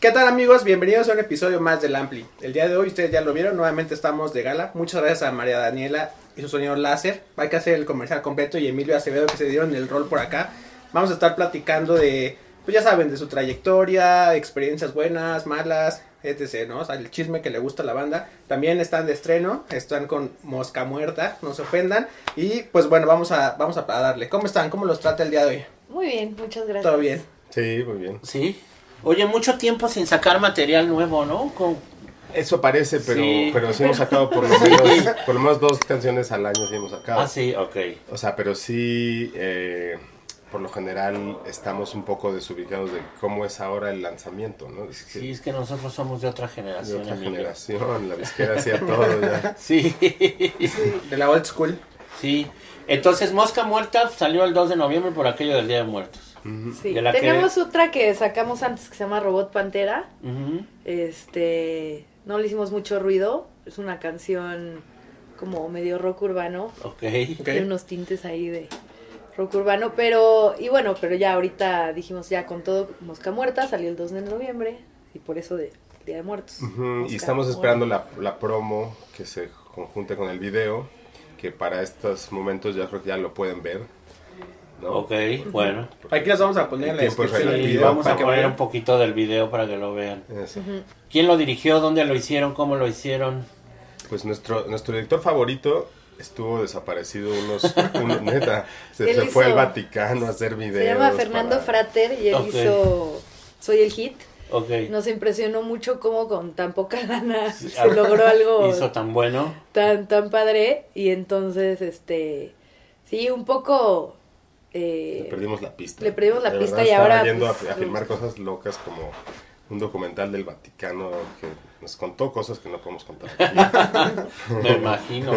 ¿Qué tal amigos? Bienvenidos a un episodio más del Ampli. El día de hoy ustedes ya lo vieron, nuevamente estamos de gala. Muchas gracias a María Daniela y su sonido láser. Hay que hacer el comercial completo y Emilio Acevedo que se dieron el rol por acá. Vamos a estar platicando de, pues ya saben, de su trayectoria, experiencias buenas, malas, etc. ¿no? O sea, el chisme que le gusta a la banda. También están de estreno, están con Mosca Muerta, no se ofendan. Y pues bueno, vamos a, vamos a darle. ¿Cómo están? ¿Cómo los trata el día de hoy? Muy bien, muchas gracias. ¿Todo bien? Sí, muy bien. Sí. Oye, mucho tiempo sin sacar material nuevo, ¿no? Con... Eso parece, pero sí. pero sí hemos sacado por lo menos por lo menos dos canciones al año sí hemos sacado. Ah, sí, ok. O sea, pero sí, eh, por lo general estamos un poco desubicados de cómo es ahora el lanzamiento, ¿no? Es que, sí, es que nosotros somos de otra generación. De otra generación, la disquera hacía todo ya. Sí. De la old school. Sí. Entonces, Mosca Muerta salió el 2 de noviembre por aquello del Día de Muertos. Sí, tenemos otra que sacamos antes que se llama Robot Pantera. Este, no le hicimos mucho ruido, es una canción como medio rock urbano. Okay. Tiene unos tintes ahí de rock urbano, pero y bueno, pero ya ahorita dijimos ya con todo Mosca Muerta salió el 2 de noviembre y por eso de Día de Muertos. Y estamos esperando la, la promo que se conjunte con el video, que para estos momentos ya creo que ya lo pueden ver. ¿No? Ok, bueno. Aquí las vamos a poner en la descripción y vamos a poner un poquito del video para que lo vean. Eso. ¿Quién lo dirigió? ¿Dónde lo hicieron? ¿Cómo lo hicieron? Pues nuestro, nuestro director favorito estuvo desaparecido unos, un, neta, se, se fue al Vaticano a hacer videos. Se llama Fernando para... Frater y él hizo Soy el Hit. Ok. Nos impresionó mucho cómo con tan poca lana se logró algo Hizo tan bueno. tan tan padre y entonces este sí un poco eh, Le perdimos la pista. le perdimos la De pista verdad, y ahora, yendo a, pues, a filmar cosas locas como un documental del Vaticano que nos contó cosas que no podemos contar. aquí. Me imagino.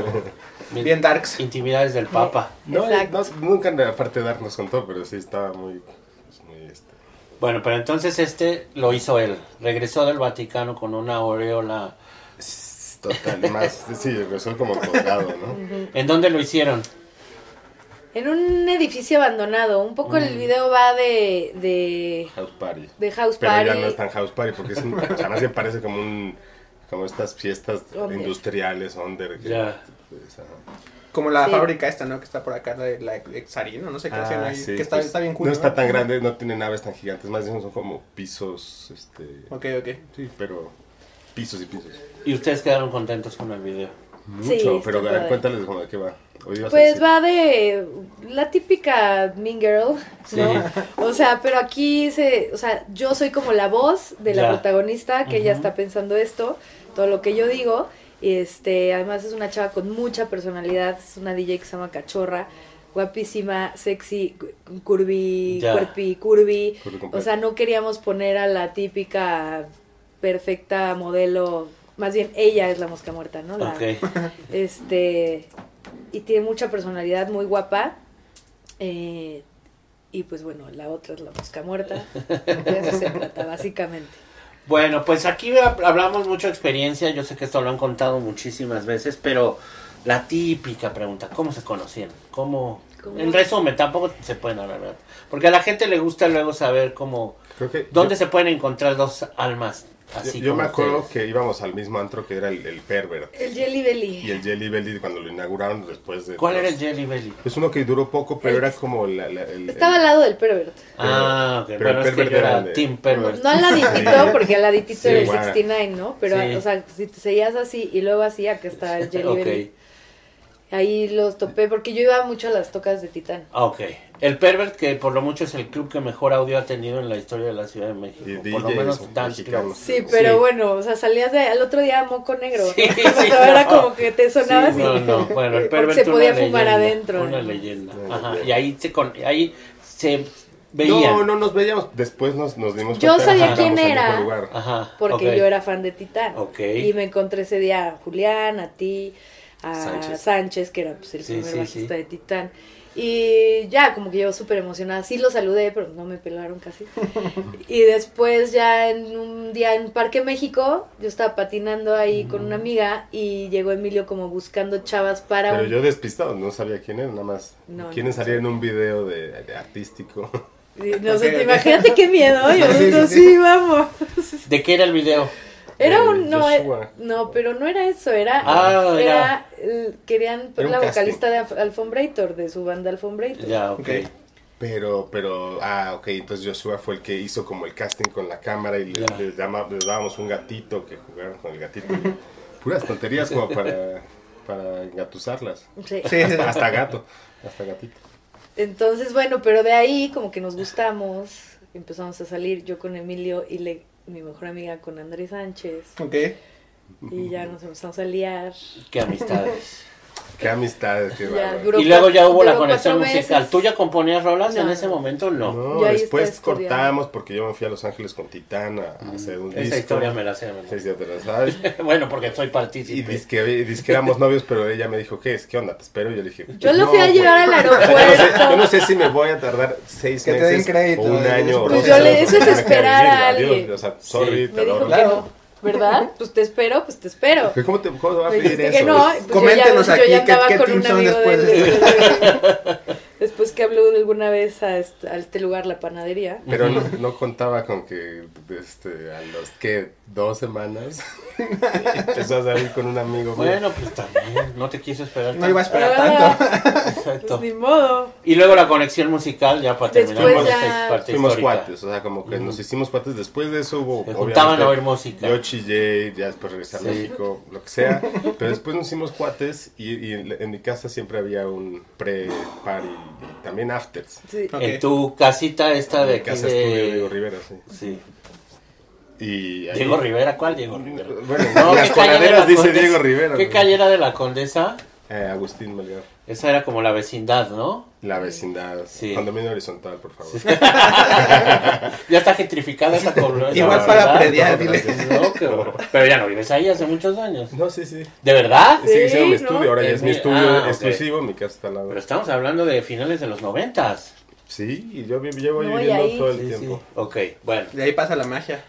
Bien darks. Intimidades del Papa. no, no, nunca aparte de dar nos contó, pero sí estaba muy, pues, muy este, Bueno, pero entonces este lo hizo él. Regresó del Vaticano con una aureola. total, más, sí, regresó como colgado, ¿no? ¿En dónde lo hicieron? En un edificio abandonado un poco el video va de de, House Party. de house Pero party ya no es tan House Party porque es un, o sea, más bien parece como un como estas fiestas Under. industriales under Ya. pues. Como la Sí. fábrica esta, ¿no? Que está por acá, de la Exarino, no sé qué hacen Ah, ahí. sí, que está, pues, está bien cool. No está tan grande, no tiene naves tan gigantes, más bien son como pisos, este, Ok, ok. sí, pero pisos y pisos. Y ustedes quedaron contentos con el video. Mucho, Sí, pero cuéntales cómo de qué va. Pues va de la típica Mean Girl, ¿no? O sea, pero aquí se, o sea, yo soy como la voz de la Ya. protagonista que ella Ujú. está pensando esto, todo lo que yo digo. Este, además es una chava con mucha personalidad, es una DJ que se llama Cachorra, guapísima, sexy, cu- curvy, Ya. cuerpi, curvy. Curvy. O sea, no queríamos poner a la típica perfecta modelo, más bien ella es la mosca muerta, ¿no? La- Ok. este y tiene mucha personalidad muy guapa eh, y pues bueno la otra es la mosca muerta de eso se trata básicamente Bueno, pues aquí hab- hablamos mucho de experiencia. Yo sé que esto lo han contado muchísimas veces, pero la típica pregunta, ¿cómo se conocieron? ¿Cómo? ¿Cómo? En resumen, tampoco se pueden hablar, Porque a la gente le gusta luego saber cómo, Creo que dónde yo- se pueden encontrar dos almas Así Yo, yo me acuerdo que íbamos al mismo antro que era el, el Pervert. El Jelly Belly. Y el Jelly Belly cuando lo inauguraron después de... ¿Cuál los- era el Jelly Belly? Es uno que duró poco, pero El- era como la, la- el... Estaba el- al lado del Pervert. Ah, ok. pero Bueno, el es que yo era era el de- Team Pervert. No al laditito, porque al laditito Sí, era el igual. 69, ¿no? Pero, Sí. o sea, si te seguías así y luego así, acá está el Jelly Ok. Belly. Ahí los topé, porque yo iba mucho a las tocas de Titán. Ah, Ok. El Pervert, que por lo mucho es el club que mejor audio ha tenido en la historia de la Ciudad de México. Y por lo menos mexicanos. Sí, pero Sí. bueno, o sea, salías de, al otro día moco negro. Sí, ¿no? sí, O sea, era no. como que te sonaba Sí, así. no, no. Bueno, el Porque Pervert se podía una fumar leyenda, adentro. Una ¿no? leyenda. Ajá. Y ahí se, con, ahí se veían. No, no nos veíamos. Después nos, nos dimos Yo cuenta sabía que quién era. Ajá. Porque yo era fan de Titán. Ok. Y me encontré ese día a Julián, a ti, a Sánchez. Sánchez, que era pues, el Sí, primer sí, bajista sí. de Titán. Y ya, como que yo súper emocionada. Sí lo saludé, pero no me pelaron casi. y después ya en un día en Parque México, yo estaba patinando ahí con una amiga y llegó Emilio como buscando chavas para Pero un... yo despistado, no sabía quién era, nada más. No, ¿Quieren no. salir en un video de, de artístico? No sé, te imagínate qué miedo. Yo, Sí, sí, no, sí. sí, vamos. ¿De qué era el video? Era un, no, eh, Joshua. no, pero no era eso, era, Ah, era, eh, querían la casting. vocalista de Alf- Alfombrator, de su banda Alfombrator. Ya, ok. Ok. Pero, pero, ah, ok, entonces Joshua fue el que hizo como el casting con la cámara y les, llama- les dábamos un gatito que jugaron con el gatito. Puras tonterías como para, para engatusarlas. Sí. Sí, Hasta, hasta gato, hasta gatito. Entonces, bueno, pero de ahí como que nos gustamos, empezamos a salir yo con Emilio y le, mi mejor amiga con Andrés Sánchez Ok. Y ya nos empezamos a liar. Qué amistades. Qué amistades, qué Ya, y luego ya hubo la conexión musical. ¿Tú ya componías rolas en No. ese momento? No. No, después cortamos porque yo me fui a Los Ángeles con Titán a, a hacer un disco. Esa historia me la sé. me la sé. Sí, ya te la sabes. bueno, porque soy Y partícipe. dice que, dice que éramos novios, pero ella me dijo, ¿qué es? ¿Qué onda? Te espero. Y yo le dije, Yo lo "No, fui a güey". llevar al O sea, yo, no sé, aeropuerto. yo no sé si me voy a tardar seis Que te meses crédito, o un año. o Pues dos yo le- eso es esperar a adiós, alguien. O sea, sorry, Me te adoro. ¿Verdad? Pues te espero, pues te espero. Pero ¿Cómo te cómo te va a Me pedir eso? que no, pues Coméntenos yo ya, aquí yo ya qué- andaba qué con team un son amigo de después de después, de- después que habló alguna vez a este, a este lugar, la panadería. Pero no, no contaba con que este, a los que dos semanas empezó a salir con un amigo. Bueno, pues también. No te quiso esperar. No iba a esperar Ah, tanto. Exacto. Pues ni modo. Y luego la conexión musical, ya para terminar Después con ya- esta parte Fuimos histórica. cuates, o sea, como que nos hicimos cuates. Después de eso hubo. Se juntaban a oír música. Yo chillé, ya después regresé a Sí. México, lo que sea. Pero después nos hicimos cuates y, y en, en mi casa siempre había un pre-party y también afters. Sí. Ok. En tu casita esta de casa de... estudio Diego Rivera, sí. Sí. Y ahí- Diego Rivera, ¿cuál Diego Rivera? Bueno, No, las ¿qué calle era coladeras la dice Condesa? Diego Rivera. ¿Qué calle era de la Condesa? Eh, Agustín Melgar. Esa era como la vecindad, ¿no? La vecindad. Sí. Condominio horizontal, por favor. Ya está gentrificada esa colonia. Igual esa para no, dile. No, horror. Pero ya no vives ahí hace muchos años. No, sí, sí. ¿De verdad? Sigue siendo mi ¿no? estudio, ahora ya Es es mi estudio ah, exclusivo, mi casa está al lado. Pero estamos hablando de finales de los noventas. Sí, y yo llevo No, y viviendo ahí- todo el Sí, sí. tiempo. Ok, bueno. De ahí pasa la magia.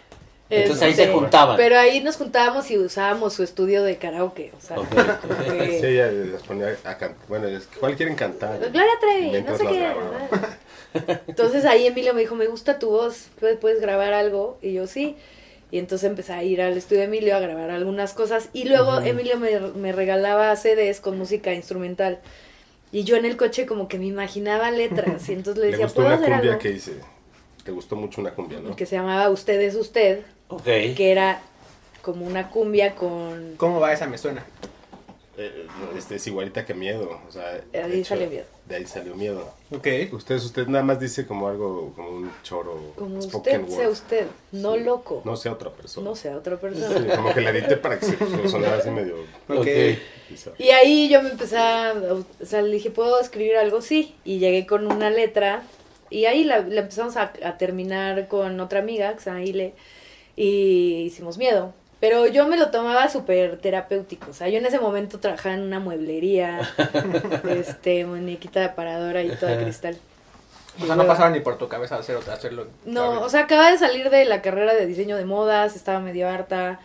Entonces ahí Este, se juntaban. Pero ahí nos juntábamos y usábamos su estudio de karaoke. O sea, Ok. como que- Sí, ella les ponía a cantar. Bueno, ¿cuál quieren cantar? Gloria Trevi, no sé qué. Entonces ahí Emilio me dijo, me gusta tu voz, ¿puedes, puedes grabar algo? Y yo sí. Y entonces empecé a ir al estudio de Emilio a grabar algunas cosas. Y luego Emilio me, me regalaba CDs con música instrumental. Y yo en el coche como que me imaginaba letras. Y entonces le Le decía, gustó ¿puedo una hacer cumbia algo? que hice. Te gustó mucho una cumbia, ¿no? Que se llamaba Usted es Usted, Ok. que era como una cumbia con... ¿Cómo va esa? Me suena. Eh, este, es igualita que miedo. O sea, De ahí hecho, salió miedo. De ahí salió miedo. Ok. Usted, usted nada más dice como algo, como un choro. Como usted sea word. usted, no Sí. loco. No sea otra persona. No sea otra Sí, persona. como que la edité para que se sonara así medio. Ok. Ok. quizá. Y ahí yo me empecé a, o sea, le dije, ¿puedo escribir algo? Sí. Y llegué con una letra y ahí la, la empezamos a, a terminar con otra amiga, que se llama Ile, y hicimos miedo. Pero yo me lo tomaba súper terapéutico. O sea, yo en ese momento trabajaba en una mueblería, este, muñequita de aparadora y toda de cristal. O sea, no pasaba ni por tu cabeza hacer, hacerlo. No, o sea, acababa de salir de la carrera de diseño de modas, estaba medio harta.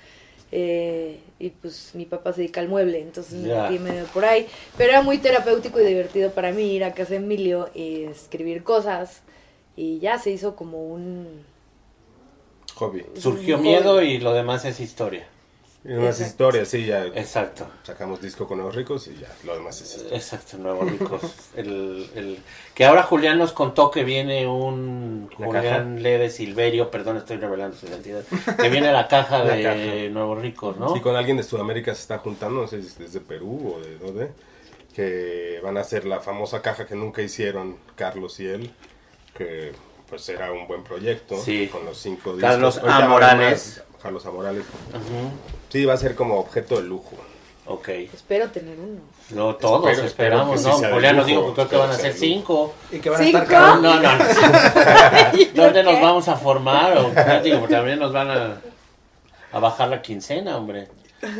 eh, y pues mi papá se dedica al mueble, entonces me metí medio por ahí. Pero era muy terapéutico y divertido para mí ir a casa de Emilio y escribir cosas. Y ya se hizo como un. Hobby. Surgió Un miedo y lo demás es historia. Y unas Exacto. historias, sí, ya Exacto. sacamos disco con los ricos y ya, lo demás es historia. Exacto, Nuevo Ricos. El, el, que ahora Julián nos contó que viene un La Julián Lede Silverio, perdón, estoy revelando su identidad, que viene la caja La de caja. Nuevos Ricos, ¿no? Sí, con alguien de Sudamérica se está juntando, no sé si es desde Perú o de dónde, que van a hacer la famosa caja que nunca hicieron Carlos y él, que pues era un buen proyecto, Sí. con los cinco discos. Carlos Ahorita A. va a haber Morales. más, Carlos A. Morales. Ujú, Sí, va a ser como objeto de lujo. Ok. Espero tener uno. No, todos Espero- espero esperamos, sí ¿no? Julián nos dijo que creo que van a espero ser cinco. Y que van a ¿Cinco? estar. No, no, no. ¿Dónde nos vamos a formar? O, digo, también nos van a, a bajar la quincena, hombre.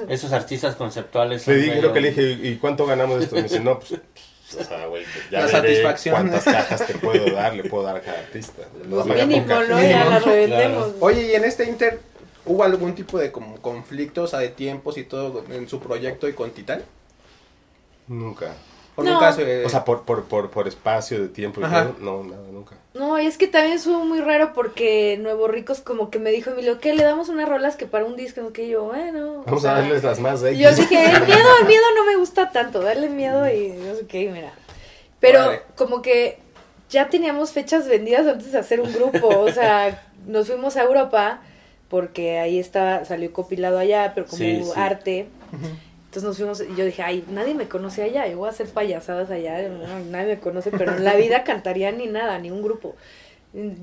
Esos artistas conceptuales. Le dije, medio- creo que le dije, ¿y cuánto ganamos de esto? Me dice, no, pues, o sea, güey, ya La veré satisfacción. cuántas cajas te puedo dar, le puedo dar a cada artista. Lo voy a pagar con Mínimo. ¿no? Ya las revendemos. Oye, y en este Inter, ¿hubo algún tipo de como conflicto, o sea, de tiempos y todo en su proyecto y con Titán? Nunca. ¿O No. nunca se... O sea, por, por, por, por espacio de tiempo y todo, no, nada, nunca. No, y es que también estuvo muy raro porque Nuevo Ricos como que me dijo Emilio, ¿qué? Le damos unas rolas que para un disco, ¿no? que yo, bueno. Vamos sea, a darles las más X. yo dije, el miedo, el miedo no me gusta tanto, darle miedo y no sé qué, mira. Pero como que ya teníamos fechas vendidas antes de hacer un grupo, o sea, nos fuimos a Europa porque ahí estaba, salió copilado allá, pero como Sí, sí. arte. Entonces nos fuimos y yo dije, ay, nadie me conoce allá, yo voy a hacer payasadas allá, no, nadie me conoce, pero en la vida cantaría ni nada, ni un grupo.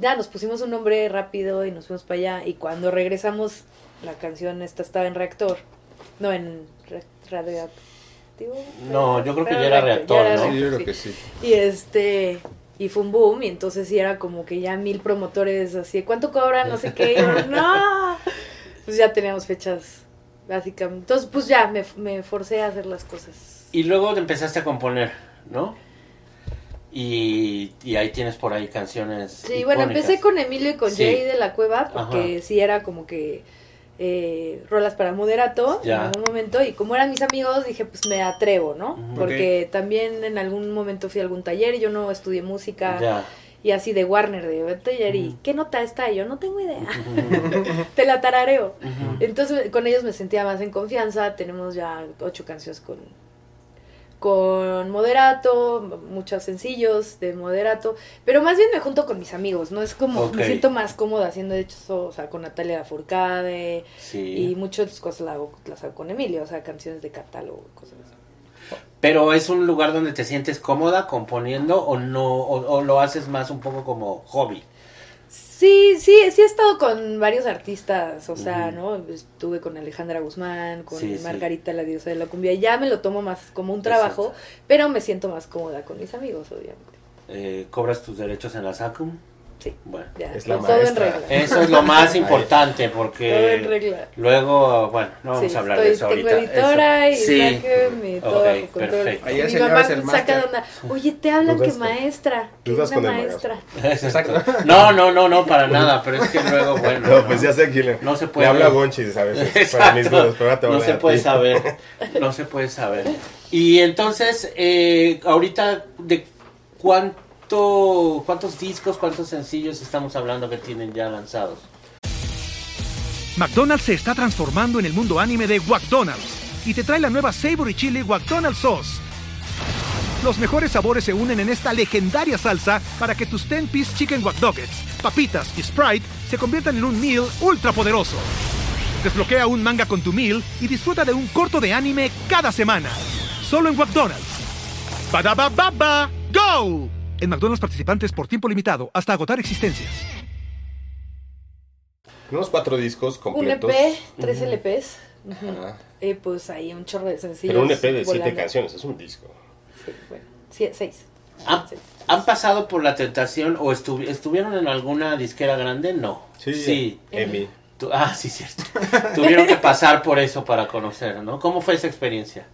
Ya nos pusimos un nombre rápido y nos fuimos para allá y cuando regresamos la canción esta estaba en reactor, no en re- radioactivo. No, yo creo que ya era reactor, ya era ¿no? Sí, yo creo sí. que sí. Y este y fue un boom y entonces sí era como que ya mil promotores así, ¿cuánto cobran? No sé qué. Y yo, no. Pues ya teníamos fechas básicamente. Entonces pues ya me, me forcé a hacer las cosas. Y luego te empezaste a componer, ¿no? Y, y ahí tienes por ahí canciones. Sí, bueno, empecé con Emilio y con Sí. Jay de la Cueva porque Ajá. sí era como que eh, rolas para moderato Ya. en algún momento y como eran mis amigos dije pues me atrevo, ¿no? Porque también en algún momento fui a algún taller y yo no estudié música Ya. Y así de Warner de "Ve taller y ¿qué nota está? Y yo no tengo idea, te la tarareo. Entonces con ellos me sentía más en confianza, tenemos ya ocho canciones con, con moderato, muchos sencillos de moderato, pero más bien me junto con mis amigos, ¿no? Es como, me siento más cómoda haciendo eso, o sea, con Natalia Lafourcade Sí. y muchas cosas las hago, las hago con Emilio, o sea, canciones de catálogo, cosas así. Pero es un lugar donde te sientes cómoda componiendo o no, o, o lo haces más un poco como hobby. Sí, sí, sí he estado con varios artistas, o sea. ¿no? Estuve con Alejandra Guzmán, con Sí, sí. Margarita, la diosa de la cumbia, ya me lo tomo más como un trabajo, pero me siento más cómoda con mis amigos, obviamente. Eh, ¿Cobras tus derechos en la SACUM? Sí, Bueno, ya, Es la todo en maestra. regla. eso es lo más importante Todo en porque regla. luego, bueno, no vamos Sí, a hablar estoy- de eso tengo ahorita. editora Eso. y Sí. saque mi todo bajo control. mamá el saca de onda. Oye, te hablan Dudas que con- maestra. Que dudas una maestra. Exacto. No, no, no, no, para nada, pero es que luego, bueno. No, pues ya sé quién le, No se le puede. habla a veces para mis dudas, pero te no se puede saber, no se puede saber. Y entonces, eh, ahorita, ¿de cuánto, cuántos discos, cuántos sencillos estamos hablando que tienen ya lanzados? McDonald's se está transformando en el mundo anime de McDonald's y te trae la nueva Savory Chili McDonald's Sauce. Los mejores sabores se unen en esta legendaria salsa para que tus 10-piece chicken wack Nuggets, papitas y Sprite se conviertan en un meal ultra poderoso. Desbloquea un manga con tu meal y disfruta de un corto de anime cada semana. Solo en McDonald's. Badaba baba, go! En McDonald's participantes por tiempo limitado hasta agotar existencias. Unos cuatro discos Un completos. EP, tres LPs. Ajá. Eh, pues ahí un chorro de sencillos. Pero un EP de siete volando. canciones, es un disco. Sí, bueno, sí, seis. ¿Han, Seis. han pasado por la tentación o estu- estuvieron en alguna disquera grande? No. Sí, Sí. Emi. Ah, sí, cierto. Tuvieron que pasar por eso para conocer, ¿no? ¿Cómo fue esa experiencia?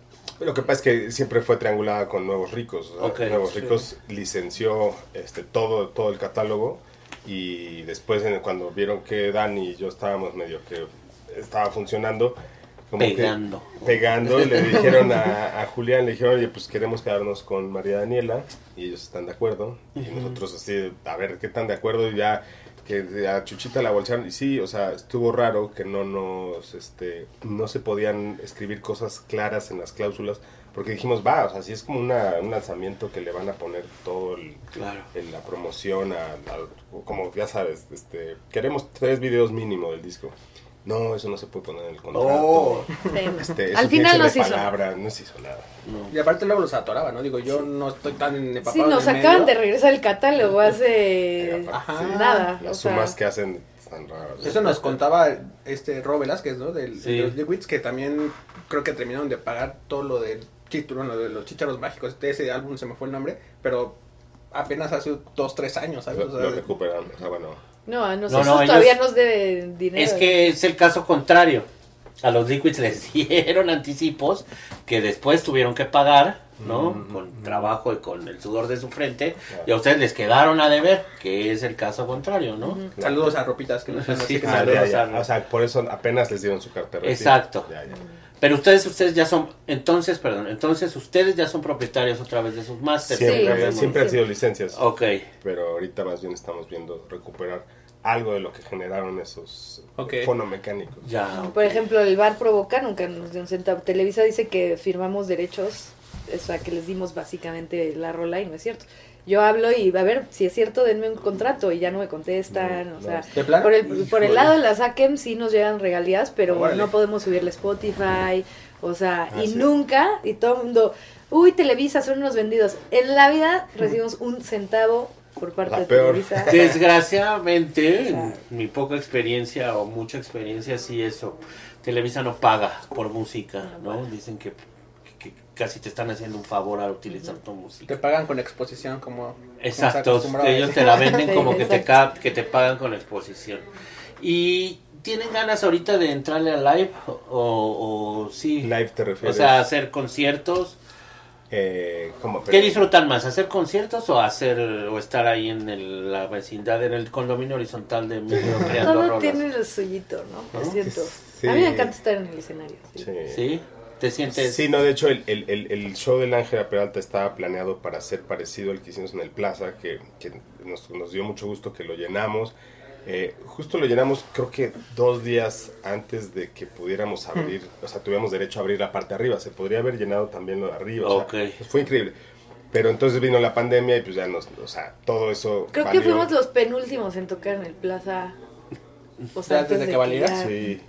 Lo que pasa es que siempre fue triangulada con Nuevos Ricos. o sea, Ok, Nuevos sí. Ricos licenció este, todo, todo el catálogo y después en- cuando vieron que Dani y yo estábamos medio que estaba funcionando, como que Pegando. pegando, le dijeron a, a Julián, le dijeron, oye, pues queremos quedarnos con María Daniela y ellos están de acuerdo y nosotros así, a ver qué tan de acuerdo y ya que a Chuchita la bolsearon. Y sí, o sea, estuvo raro que no nos, este, no se podían escribir cosas claras en las cláusulas. Porque dijimos, va, o sea, si es como una, un lanzamiento que le van a poner todo el, Claro. el- la promoción, a, a- como ya sabes, este, queremos tres videos mínimo del disco. No, eso no se puede poner en el contrato. Oh. Sí. Este, eso Al final no se hizo. palabra, no se hizo nada. Y aparte luego los atoraba, ¿no? Digo, yo no estoy tan empapado Sí, nos el acaban de regresar el catálogo hace Ajá. nada. Las o sea, sumas que hacen están raras. Eso nos contaba este Ro Velázquez, ¿no? Del, Sí. De los Liquids, que también creo que terminaron de pagar todo lo del título, lo de los chicharos mágicos. De ese álbum se me fue el nombre, pero apenas hace dos, tres años, ¿sabes? Lo, O sea, lo recuperan, o sea, bueno. No, a No, nosotros no, ellos- todavía nos debe dinero. Es que es el caso contrario. A los Liquids les dieron anticipos que después tuvieron que pagar, ¿no? Con trabajo y con el sudor de su frente. Y a ustedes les quedaron a deber, que es el caso contrario, ¿no? Saludos a Ropitas, que nos Sí, así que Ah, saludos ya, ya. a- O sea, por eso apenas les dieron su cartera. sí. Exacto. Ya, ya. Pero ustedes, ustedes ya son, entonces, perdón, entonces ustedes ya son propietarios otra vez de sus másteres. Siempre, Sí, siempre han sido licencias. Ok, Pero ahorita más bien estamos viendo recuperar algo de lo que generaron esos Ok. fonomecánicos. ya. Por ejemplo, el bar Provoca nunca nos dio un centavo. Televisa dice que firmamos derechos, o sea, que les dimos básicamente la rola y no es cierto. Yo hablo y a ver si es cierto, denme un contrato y ya no me contestan. No, o sea, por el, por el lado de la SACEM sí nos llegan regalías, pero no podemos subirle Spotify. O sea, Ah, y sí. nunca, y todo el mundo, uy, Televisa son unos vendidos. En la vida recibimos un centavo por parte La de peor. Televisa. Desgraciadamente, O sea- mi poca experiencia o mucha experiencia, sí eso. Televisa no paga por música, ¿no? Dicen que casi te están haciendo un favor al utilizar tu Te música. pagan con exposición como... Exacto, ellos te la venden Sí, como que te, que te pagan con exposición. ¿Y tienen ganas ahorita de entrarle a live o, o sí? Live te O refieres. sea, hacer conciertos. eh, ¿cómo? ¿Qué disfrutan más? ¿Hacer conciertos o hacer o estar ahí en el- la vecindad, en el condominio horizontal de Emilio creando Todo rolas? tiene lo suyito, ¿no? ¿No? Es cierto. Sí. A mí me encanta estar en el escenario. sí. Sí. ¿Sí? ¿Te sientes? Sí, no, de hecho el, el, el, el show del Ángela Peralta estaba planeado para ser parecido al que hicimos en el Plaza, que, que nos, nos dio mucho gusto que lo llenamos. Eh, justo lo llenamos creo que dos días antes de que pudiéramos abrir, o sea, tuviéramos derecho a abrir la parte de arriba, se podría haber llenado también lo de arriba, o sea, pues fue increíble. Pero entonces vino la pandemia y pues ya nos, o sea, todo eso... Creo que fuimos los penúltimos en tocar en el Plaza. O sea, ¿Ya antes de que valiera? ya- Sí,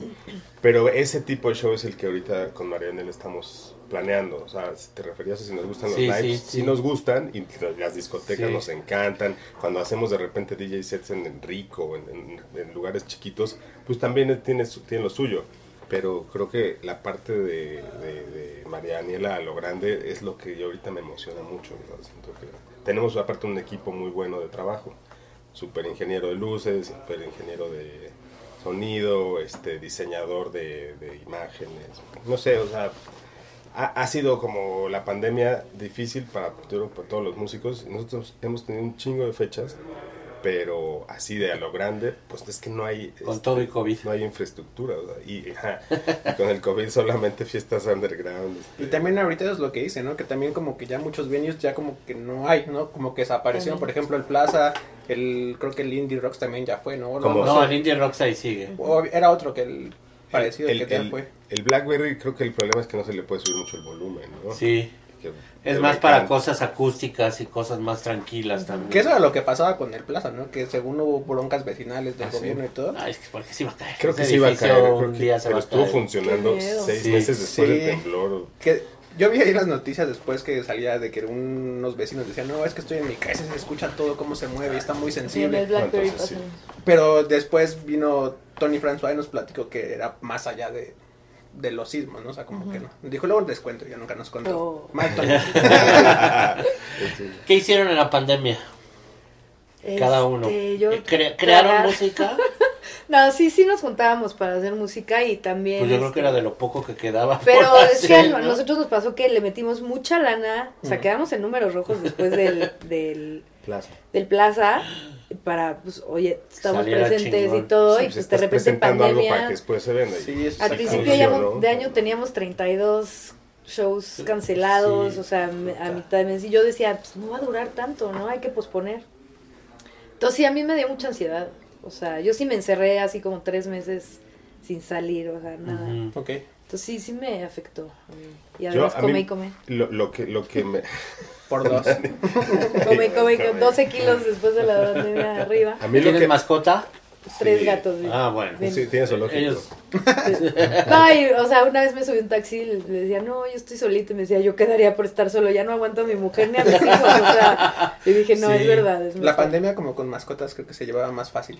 pero ese tipo de show es el que ahorita con Marianela estamos planeando. O sea, si te referías a si nos gustan los Sí, lives, sí, sí, sí. nos gustan y las discotecas Sí. nos encantan. Cuando hacemos de repente DJ sets en, Rico, en, en- en lugares chiquitos, pues también tiene, su- tiene lo suyo. Pero creo que la parte de, de, de María Daniela a lo grande es lo que yo ahorita me emociona mucho. ¿no? Siento que tenemos aparte un equipo muy bueno de trabajo. Super ingeniero de luces, super ingeniero de sonido, este diseñador de, de imágenes. No sé, o sea, ha, sido como la pandemia difícil para, para todos los músicos. Nosotros hemos tenido un chingo de fechas, pero así de a lo grande, pues es que no hay... Con este, todo y COVID. No hay infraestructura, o sea, y, con el COVID solamente fiestas underground. este, Y también ahorita es lo que dice, ¿no? Que también como que ya muchos venues ya como que no hay, ¿no? Como que desaparecieron. Por ejemplo, el Plaza, el creo que el Indie Rocks también ya fue, ¿no? No, sé. el Indian Rocks ahí sigue. O era otro que el parecido el, que ya el- fue. el Blackberry creo que el problema es que no se le puede subir mucho el volumen, ¿no? Sí. Que- Es más para encanta. cosas acústicas y cosas más tranquilas también. Que eso era lo que pasaba con el Plaza, ¿no? Que según hubo broncas vecinales del Ah, sí. gobierno y todo. Ay, es que porque sí va a caer. Creo que sí iba a caer, un que- día se pero estuvo caer. funcionando seis Sí. meses después Sí. del temblor. Que yo vi ahí las noticias después que salía de que unos vecinos decían, no, es que estoy en mi casa, se escucha todo cómo se mueve, y está muy Sí, en el sensible. Blackberry Entonces, pasan. Pero después vino Tony François y nos platicó que era más allá de, de los sismos, ¿no? O sea, como que no. Dijo luego les cuento, ya nunca nos contó. Oh. ¿Qué hicieron en la pandemia? Cada uno. Este, yo- Cre- ¿Crearon música? No, sí, sí nos juntábamos para hacer música y también... Pues yo creo este, que era de lo poco que quedaba. Pero por es que hacer, a ¿no? nosotros nos pasó que le metimos mucha lana, o sea, quedamos en números rojos después del, del, Plaza. del plaza para, pues, oye, estamos Saliera presentes chingón. y todo, Sí, y pues pues de repente presentando algo para pandemia. que después se venda. Sí, es Al principio ya ¿no? de año teníamos 32 shows cancelados, Sí. o sea, a mitad de mes. Y yo decía, pues no va a durar tanto, ¿no? Hay que posponer. Entonces sí, a mí me dio mucha ansiedad. O sea, yo sí me encerré así como tres meses sin salir, o sea, nada. Ujú. Ok. Entonces sí, sí me afectó. Y además come mí- y come. Lo, lo que, lo que me... Por dos. Come y come, Come. 12 kilos después de la pandemia arriba. A mí lo ¿Tienes que... mascota? Tres Sí. gatos. sí. Ah, bueno. Bien. Sí, tiene zoológico. Ellos- No, y, o sea, una vez me subí un taxi y le decía, no, yo estoy solita. Y me decía, yo quedaría por estar solo. Ya no aguanto a mi mujer ni a mis hijos. O sea, y dije, no, Sí. es verdad. Es La mejor". pandemia como con mascotas creo que se llevaba más fácil.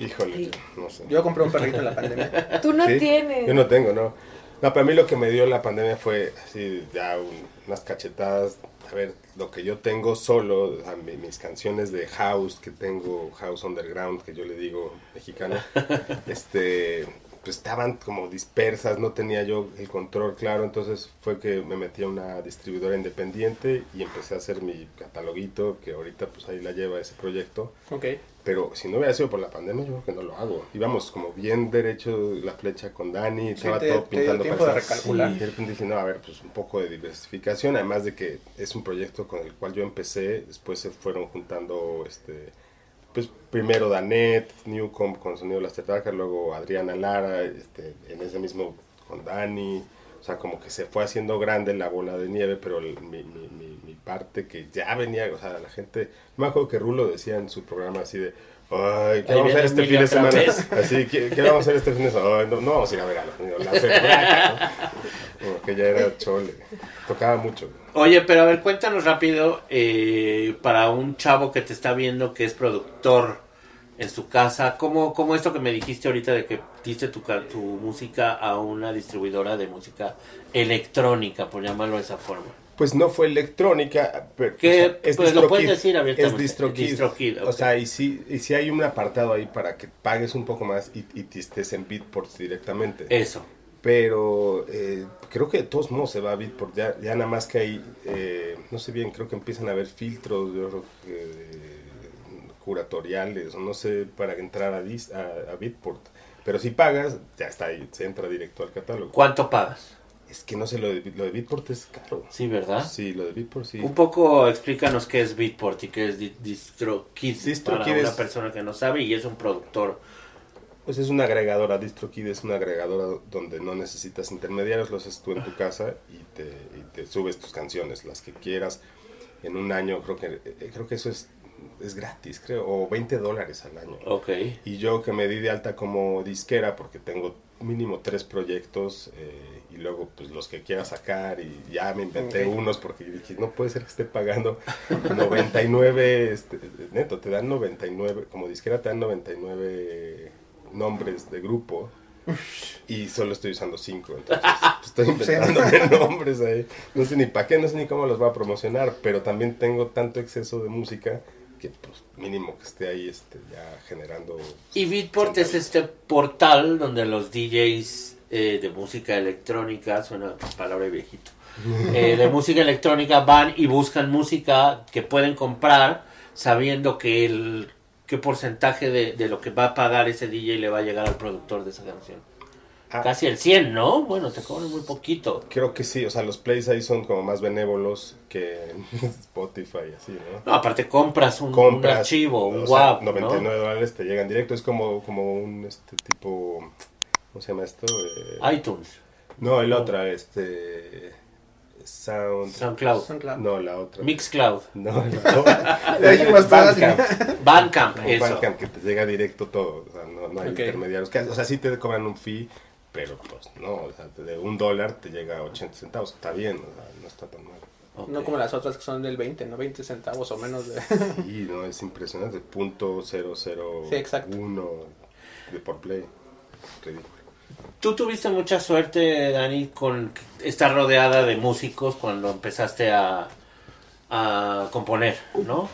Híjole, Sí. no sé. Yo compré un perrito en la pandemia. Tú no ¿Sí? tienes. Yo no tengo, no. No, para mí lo que me dio la pandemia fue así, ya un- unas cachetadas. A ver, lo que yo tengo solo, o sea, mi- mis canciones de house que tengo, house underground, que yo le digo mexicano, este, pues estaban como dispersas, no tenía yo el control claro, entonces fue que me metí a una distribuidora independiente y empecé a hacer mi cataloguito, que ahorita pues ahí la lleva ese proyecto. Ok. Pero si no hubiera sido por la pandemia, yo creo que no lo hago. Íbamos como bien derecho la flecha con Dani, estaba te- todo te pintando tiempo de recalcular. Y de repente dije, no, a ver, pues un poco de diversificación, además de que es un proyecto con el cual yo empecé, después se fueron juntando, este, pues primero Danet, Newcomb con Sonido Las Tetracas, luego Adriana Lara, este, en ese mismo con Dani. O sea, como que se fue haciendo grande la bola de nieve, pero el- mi, mi, mi, mi parte que ya venía, o sea, la gente, me acuerdo que Rulo decía en su programa así de, ay, ¿qué Ahí vamos a hacer este fin de semana? Así, ¿qué, qué vamos a hacer este fin de semana? Ay, no, no vamos a ir a ver a la Tetraca, ¿no? Como que ya era chole, tocaba mucho. Oye, pero a ver, cuéntanos rápido, eh, para un chavo que te está viendo que es productor en su casa, ¿cómo, cómo esto que me dijiste ahorita de que diste tu, tu música a una distribuidora de música electrónica, por llamarlo de esa forma? Pues no fue electrónica, pero ¿Qué? o sea, Pues lo puedes decir abiertamente. Es DistroKid. DistroKid, O sea, y si, y si hay un apartado ahí para que pagues un poco más y, y te estés en Beatport directamente. Eso. Pero eh, creo que de todos modos se va a Beatport. Ya, ya nada más que hay, eh, no sé bien, creo que empiezan a haber filtros yo creo que, eh, curatoriales, no sé, para entrar a, Dis- a, a Beatport. Pero si pagas, ya está ahí, se entra directo al catálogo. ¿Cuánto pagas? Es que no sé, lo de, lo de Beatport es caro. Sí, ¿verdad? Sí, lo de Beatport sí. Un poco explícanos qué es Beatport y qué es di- DistroKid, DistroKid para una persona que no sabe y es un productor. Pues es una agregadora, DistroKid es una agregadora donde no necesitas intermediarios, lo haces tú en tu casa y te, y te subes tus canciones, las que quieras. En un año creo que eh, creo que eso es, es gratis, creo, o 20 dólares al año. Ok. Y yo que me di de alta como disquera porque tengo mínimo tres proyectos eh, y luego pues los que quiera sacar y ya me inventé unos porque dije no puede ser que esté pagando 99 este, neto te dan 99 como disquera te dan 99 nombres de grupo y solo estoy usando cinco entonces pues, estoy inventándome nombres ahí. No sé ni para qué no sé ni cómo los voy a promocionar pero también tengo tanto exceso de música que pues mínimo que esté ahí este ya generando Y Beatport es este portal donde los DJs eh, de música electrónica, suena palabra de viejito, eh, de música electrónica van y buscan música que pueden comprar sabiendo que el qué porcentaje de, de lo que va a pagar ese DJ le va a llegar al productor de esa canción. Ah. Casi el 100, ¿no? Bueno, te cobran muy poquito. Creo que sí, o sea, los plays ahí son como más benévolos que Spotify, así, ¿no? No, aparte compras un, un Compras, archivo, un sea, WAV, ¿no? 99 dólares te llegan directo, es como, como un este tipo, ¿cómo se llama esto? Eh, iTunes, no, el otro, este, Sound, SoundCloud, SoundCloud. no, la otra. Mixcloud, No, la otra. Bandcamp. Bandcamp, eso. Bandcamp, que te llega directo todo, o sea, no, no hay Ok. intermediarios. O sea, sí te cobran un fee, pero pues no, o sea, de un dólar te llega a 80 centavos, está bien, o sea, no está tan mal. Ok. No como las otras que son del 20, ¿no? 20 centavos o menos de... Sí, no, es impresionante. Punto cero cero Sí, exacto. uno de por play. Ridículo. Tú tuviste mucha suerte, Dani, con estar rodeada de músicos cuando empezaste a, a componer, ¿no?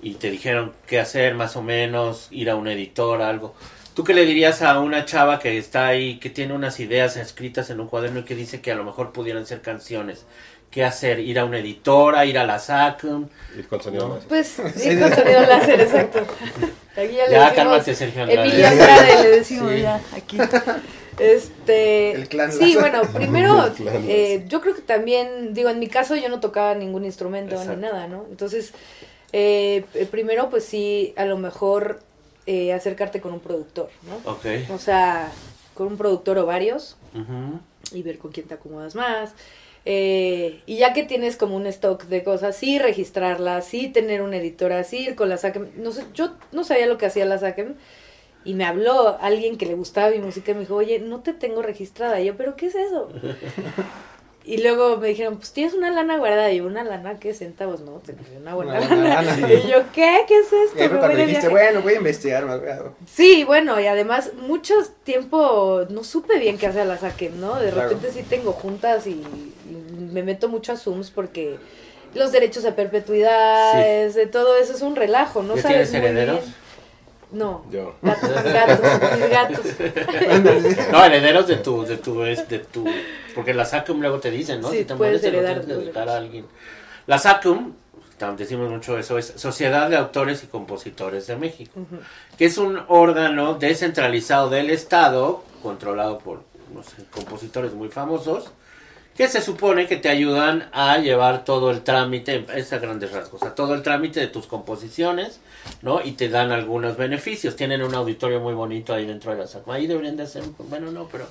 Y te dijeron qué hacer, más o menos, ir a un editor, algo. ¿Tú qué le dirías a una chava que está ahí, que tiene unas ideas escritas en un cuaderno y que dice que a lo mejor pudieran ser canciones? ¿Qué hacer? ¿Ir a una editora? ¿Ir a la SACM? Ir con sonido láser. Pues sí, con sonido láser, exacto. Aquí ya le decimos cálmate, Sergio Andrade. Emilia Andrade le decimos ya, aquí. Este, El clan sí, bueno, primero, eh, yo creo que también, digo, en mi caso yo no tocaba ningún instrumento Exacto. ni nada, ¿no? Entonces, eh, eh, primero, pues sí, a lo mejor eh, acercarte con un productor, ¿no? Ok. O sea, con un productor o varios y ver con quién te acomodas más. Eh, y ya que tienes como un stock de cosas, sí registrarlas, sí tener una editora, sí ir con la SACEM. No sé, yo no sabía lo que hacía la SACEM y me habló alguien que le gustaba mi música y me dijo, oye, no te tengo registrada. Y yo, ¿pero qué es eso? y luego me dijeron, pues tienes una lana guardada. Y yo, ¿una lana qué centavos? No, tengo una buena Una buena lana. lana. y yo, ¿qué? ¿Qué es esto? Y Me voy dijiste, bueno, voy a investigar más. Sí, bueno, y además mucho tiempo no supe bien qué hacer la SACEM, ¿no? De Claro. repente sí tengo juntas y, y me meto mucho a Zooms porque los derechos de perpetuidad, es- de todo eso es un relajo, ¿no ¿Ya sabes tienes muy herederos? bien. No, Yo. gatos, gatos, mis gatos. No, herederos de tu, de tu, es de tu, porque la SACUM luego te dicen, ¿no? Sí, si te puedes mueres te lo heredar tienes que tus dedicar a alguien. La SACUM, decimos mucho eso, es Sociedad de Autores y Compositores de México, que es un órgano descentralizado del Estado, controlado por, no sé, compositores muy famosos, que se supone que te ayudan a llevar todo el trámite, es a grandes rasgos, a todo el trámite de tus composiciones, ¿no? Y te dan algunos beneficios. Tienen un auditorio muy bonito ahí dentro de la SACUM. Ahí deberían de hacer, bueno, no, pero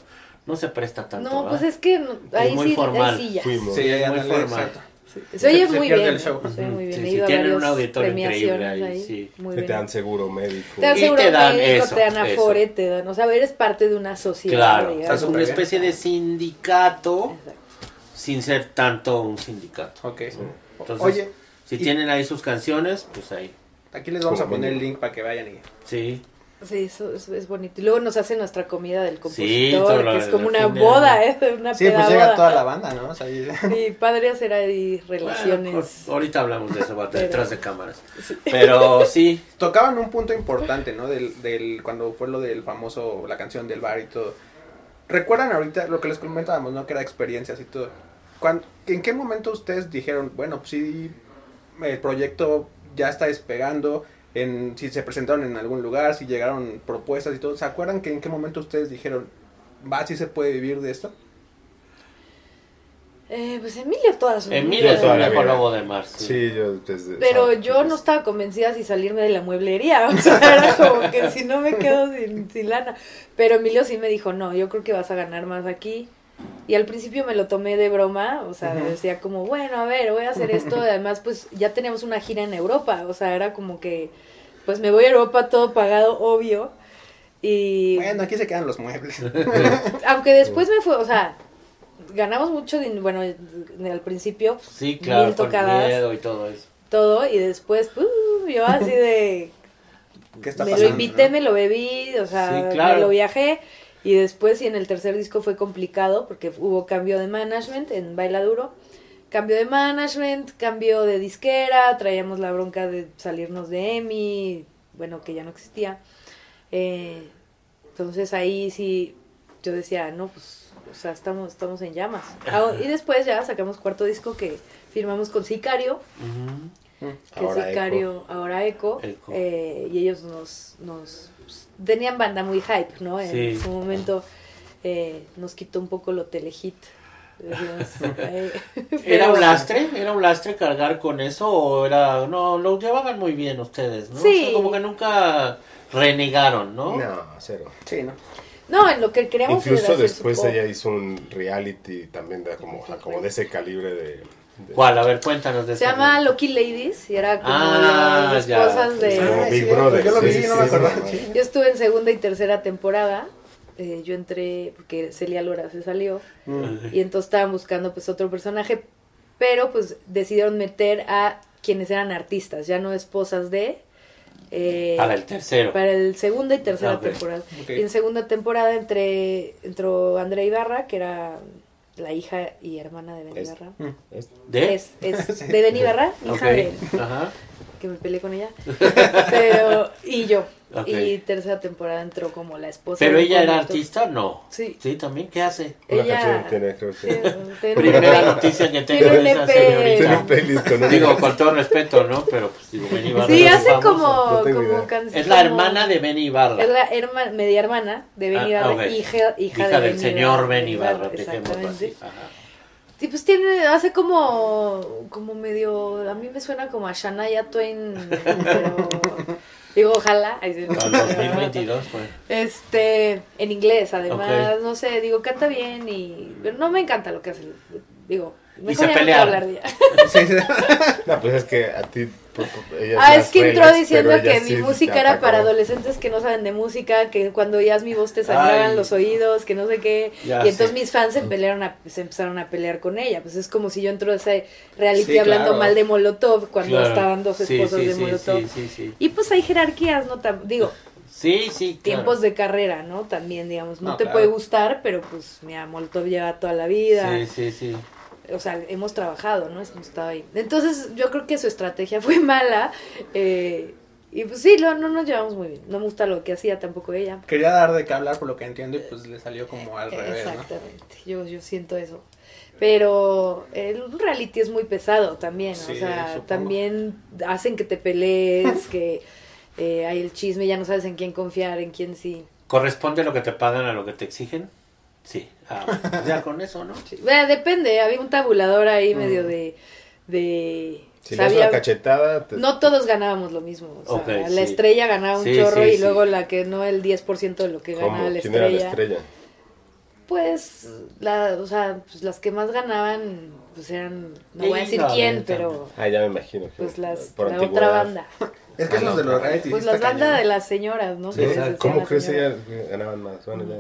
no se presta tanto. No, pues es que no- ahí, muy sí, formal. ahí sí ya. Fuimos. Sí, muy ándale, formal. exacto. Se oye muy bien. Se oye muy bien. Sí, sí, tienen un auditorio increíble premiaciones ahí, sí. Muy Que te dan seguro médico. Te dan Y seguro te dan médico, eso, te dan eso. afore, te dan, o sea, eres parte de una sociedad. Claro, digamos. Está es una bien. especie de sindicato Exacto. Sin ser tanto un sindicato. Ok. Entonces, Oye, si y- tienen ahí sus canciones, pues ahí. aquí les vamos a poner el link para que vayan y... Sí. Sí, eso, eso es bonito. Y luego nos hacen nuestra comida del Sí, compositor, todo lo que es como una boda. ¿eh? Una Sí, pues llega toda la banda, ¿no? O sea, y- Sí, padre hacer ahí relaciones. Bueno, ahorita hablamos de eso va, Pero- detrás de cámaras. Pero sí, tocaban un punto importante, ¿no? Del, del, cuando fue lo del famoso, la canción del bar y todo. ¿Recuerdan ahorita lo que les comentábamos, ¿no? Que era experiencias y todo. ¿En qué momento ustedes dijeron, bueno, pues sí, el proyecto ya está despegando? En, si se presentaron en algún lugar, si llegaron propuestas y todo. ¿Se acuerdan que en qué momento ustedes dijeron, va, sí se puede vivir de esto? Eh, pues Emilio toda su Emilio vida. es toda un la viejo vida. lobo de mar. Sí. Sí, yo desde... Pero yo no estaba convencida si salirme de la mueblería, o sea, era como que si no me quedo sin, sin lana. Pero Emilio sí me dijo, no, yo creo que vas a ganar más aquí. Y al principio me lo tomé de broma, o sea, decía como, bueno, a ver, voy a hacer esto. Además, pues ya teníamos una gira en Europa, o sea, era como que, pues me voy a Europa todo pagado, obvio. Y Bueno, aquí se quedan los muebles. aunque después me fue, o sea, ganamos mucho, din- bueno, al principio, pues, Sí, claro, mil tocadas, miedo y todo eso. todo, y después, ¡pum! yo así de ¿Qué está me pasando? lo invité, no? me lo bebí, o sea, Sí, claro. me lo viajé. Y después, y en el tercer disco fue complicado porque hubo cambio de management en Bailaduro. Cambio de management, cambio de disquera, traíamos la bronca de salirnos de EMI, bueno, que ya no existía. Eh, entonces ahí sí, yo decía, no, pues, o sea, estamos, estamos en llamas. Ah, y después ya sacamos cuarto disco que firmamos con Sicario, que Ahora es Sicario, ahora Eco, Eco. eh, y ellos nos, nos pues, tenían banda muy hype, ¿no? En Sí. su momento eh, nos quitó un poco lo telehit. Eh, ¿Era un lastre? ¿Era un lastre cargar con eso? ¿O era.? No, lo llevaban muy bien ustedes, ¿no? Sí. O sea, como que nunca renegaron, ¿no? No, cero. Sí, ¿no? No, en lo que queríamos Incluso después ella hizo un reality también de como, como de ese calibre de... ¿Cuál? A ver, cuéntanos de Se llama Lucky Ladies y era como Ah, las ya. esposas de... Como Ah, Big Brother. yo lo vi, sí, no sí, me acordaba. Yo estuve en segunda y tercera temporada. eh, yo entré porque Celia Lora se salió. Y entonces estaban buscando pues otro personaje. Pero pues decidieron meter a quienes eran artistas, ya no esposas de... eh, Para el tercero. para el segunda y tercera temporada. Y en segunda temporada entre, entró Andrea Ibarra, que era la hija y hermana de Benny Es- Ibarra. ¿De? Es, es de Benny Ibarra, hija Ok. de Ajá. que me peleé con ella. Pero, y yo. Ok. Y tercera temporada entró como la esposa. ¿Pero ella era artista? No. Sí. ¿Sí también? ¿Qué hace? Una Ella- canción creo Sí, que... Primera noticia que tengo de esa. Tiene señorita. Digo, con todo respeto, ¿no? Pero pues digo, Benny Ibarra Sí, hace famoso. como, no como canción. Es la hermana de Benny Ibarra. Es la herma- media hermana de Benny Ah, Ibarra, ok. hija, hija, de del Benny señor Benny Ibarra, dejémoslo así. Ajá. Pues tiene, hace como, como medio, a mí me suena como a Shania Twain, pero, digo, ojalá. Ay, el 2022, pues. Este, en inglés, además, Ok. no sé, digo, canta bien y, pero no me encanta lo que hace, digo, mejor se ya no quiero pelearon. hablar de ella. Sí, sí. No, pues es que a ti. Ella Ah, es que entró diciendo que sí mi música era para adolescentes que no saben de música, que cuando oías mi voz te sangraban los oídos, que no sé qué. Ya y entonces sé. mis fans se, pelearon a- se empezaron a pelear con ella. Pues es como si yo entro a ese reality Sí, hablando claro. mal de Molotov cuando Claro. estaban dos esposos sí, de sí, Molotov. Sí, sí, sí. Y pues hay jerarquías, ¿no? Tam- digo, Sí, sí, claro. tiempos de carrera, ¿no? También, digamos, no, No, te claro. puede gustar, pero pues mira, Molotov lleva toda la vida. Sí, sí, sí. O sea, hemos trabajado, ¿no? Hemos estado ahí. Entonces, yo creo que su estrategia fue mala. eh, y pues sí, no, no nos llevamos muy bien. No me gusta lo que hacía tampoco ella. Quería dar de qué hablar por lo que entiendo y pues le salió como al revés, ¿no? Exactamente, yo, yo siento eso. Pero el reality es muy pesado también, Sí, o sea, supongo. también hacen que te pelees, que eh, hay el chisme, ya no sabes en quién confiar, en quién sí. ¿Corresponde lo que te pagan a lo que te exigen? Sí. Ah, ya con eso, ¿no? Sí. Bueno, depende, había un tabulador ahí medio de... de Mm. Si le das una cachetada. te- No todos ganábamos lo mismo. O sea, Ok, la sí. estrella ganaba un Sí, chorro sí, y sí. luego la que no el 10% de lo que ¿Cómo? ganaba la ¿Quién era estrella. la estrella? Pues, la, o sea, pues las que más ganaban, pues eran, no voy a decir quién, pero Ah, ya me imagino. que pues las, por la antigüedad. otra banda. Es que Ah, esos no, de los pero- reality Pues las bandas cañón. de las señoras, ¿no? Sí, Que ¿Cómo crees ella ganaban más? Bueno, ya,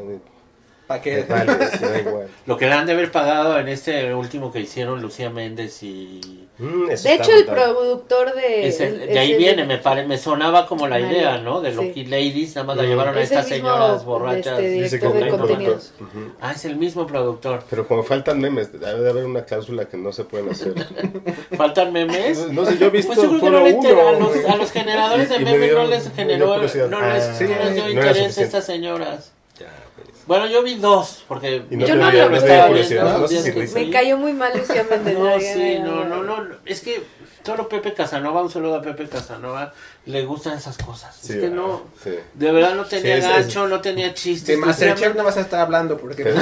¿Para me qué? vale, sí, da igual. Lo que le han de haber pagado en este último que hicieron Lucía Méndez y... Mm, De hecho, el brutal. productor de... Es el- el- de ahí viene, me pare, me sonaba como la Mario, idea, ¿no? De sí. Lucky Ladies, nada más la Mm. llevaron a estas señoras borrachas. este, de. Ah, es el mismo productor. Pero como faltan memes, debe de haber una cláusula que no se pueden hacer. ¿Faltan memes? No sé, yo he visto Pues yo creo que solo no uno. a, los, a los generadores de memes no dieron- les generó, no les, Ah, no les dio interés a estas señoras. Bueno, yo vi dos, porque no Yo no lo estaba viendo. Me cayó muy mal Lucía Méndez. No, sí, no, no, no, es que solo Pepe Casanova, un saludo a Pepe Casanova, le gustan esas cosas. Sí, es que ¿verdad? no, Sí. de verdad no tenía Sí, es- gancho, no tenía chistes. De Masterchef no vas a estar hablando porque...